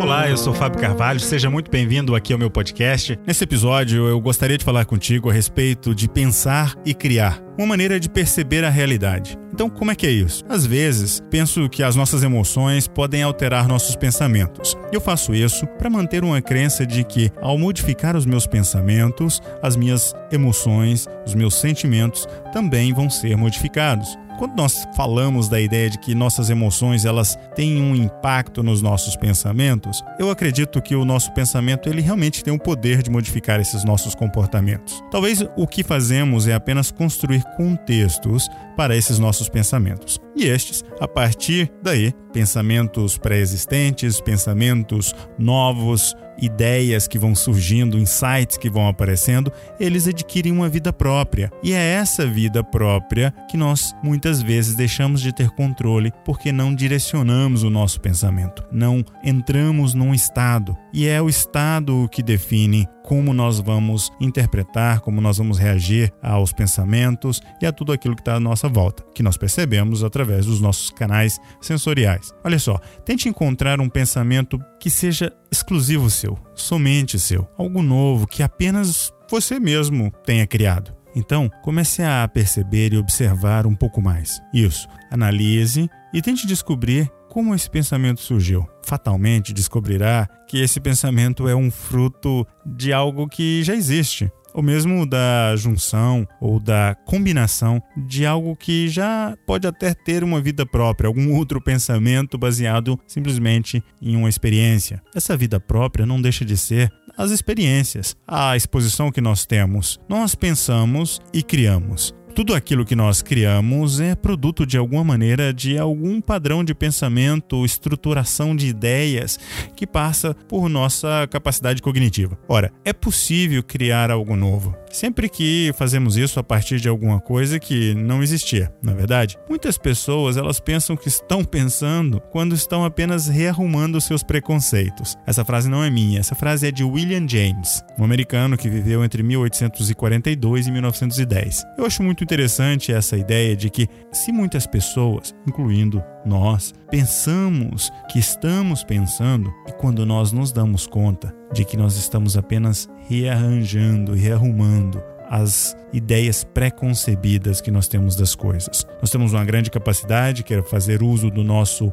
Olá, eu sou Fábio Carvalho, seja muito bem-vindo aqui ao meu podcast. Nesse episódio, eu gostaria de falar contigo a respeito de pensar e criar, uma maneira de perceber a realidade. Então, como é que é isso? Às vezes, penso que as nossas emoções podem alterar nossos pensamentos. Eu faço isso para manter uma crença de que, ao modificar os meus pensamentos, as minhas emoções, os meus sentimentos também vão ser modificados. Quando nós falamos da ideia de que nossas emoções elas têm um impacto nos nossos pensamentos, eu acredito que o nosso pensamento ele realmente tem o poder de modificar esses nossos comportamentos. Talvez o que fazemos é apenas construir contextos para esses nossos pensamentos. E estes, a partir daí, pensamentos pré-existentes, pensamentos novos, ideias que vão surgindo, insights que vão aparecendo, eles adquirem uma vida própria. E é essa vida própria que nós muitas vezes deixamos de ter controle porque não direcionamos o nosso pensamento, não entramos num estado. E é o estado que define como nós vamos interpretar, como nós vamos reagir aos pensamentos e a tudo aquilo que está à nossa volta, que nós percebemos através dos nossos canais sensoriais. Olha só, tente encontrar um pensamento que seja exclusivo seu, somente seu, algo novo que apenas você mesmo tenha criado. Então, comece a perceber e observar um pouco mais. Isso, analise e tente descobrir como esse pensamento surgiu. Fatalmente descobrirá que esse pensamento é um fruto de algo que já existe, ou mesmo da junção ou da combinação de algo que já pode até ter uma vida própria, algum outro pensamento baseado simplesmente em uma experiência. Essa vida própria não deixa de ser as experiências, a exposição que nós temos. Nós pensamos e criamos. Tudo aquilo que nós criamos é produto de alguma maneira de algum padrão de pensamento, estruturação de ideias que passa por nossa capacidade cognitiva. Ora, é possível criar algo novo, sempre que fazemos isso a partir de alguma coisa que não existia, na é verdade. Muitas pessoas elas pensam que estão pensando quando estão apenas rearrumando seus preconceitos. Essa frase não é minha, essa frase é de William James, um americano que viveu entre 1842 e 1910. Eu acho muito interessante essa ideia de que se muitas pessoas, incluindo nós, pensamos que estamos pensando e quando nós nos damos conta de que nós estamos apenas rearranjando e rearrumando as ideias pré-concebidas que nós temos das coisas. Nós temos uma grande capacidade, que é fazer uso do nosso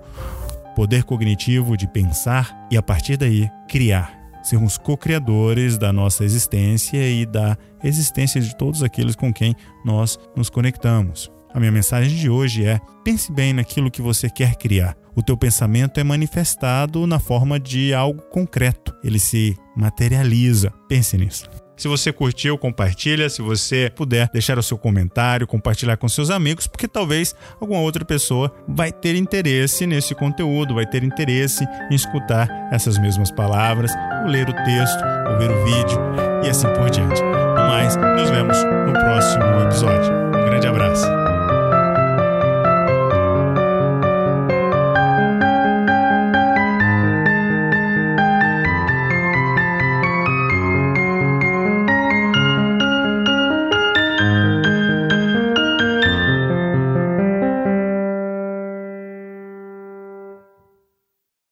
poder cognitivo de pensar e a partir daí criar sermos co-criadores da nossa existência e da existência de todos aqueles com quem nós nos conectamos. A minha mensagem de hoje é: pense bem naquilo que você quer criar. O teu pensamento é manifestado na forma de algo concreto. Ele se materializa. Pense nisso. Se você curtiu, compartilha. Se você puder deixar o seu comentário, compartilhar com seus amigos, porque talvez alguma outra pessoa vai ter interesse nesse conteúdo, vai ter interesse em escutar essas mesmas palavras, ou ler o texto, ou ver o vídeo e assim por diante. No mais, nos vemos no próximo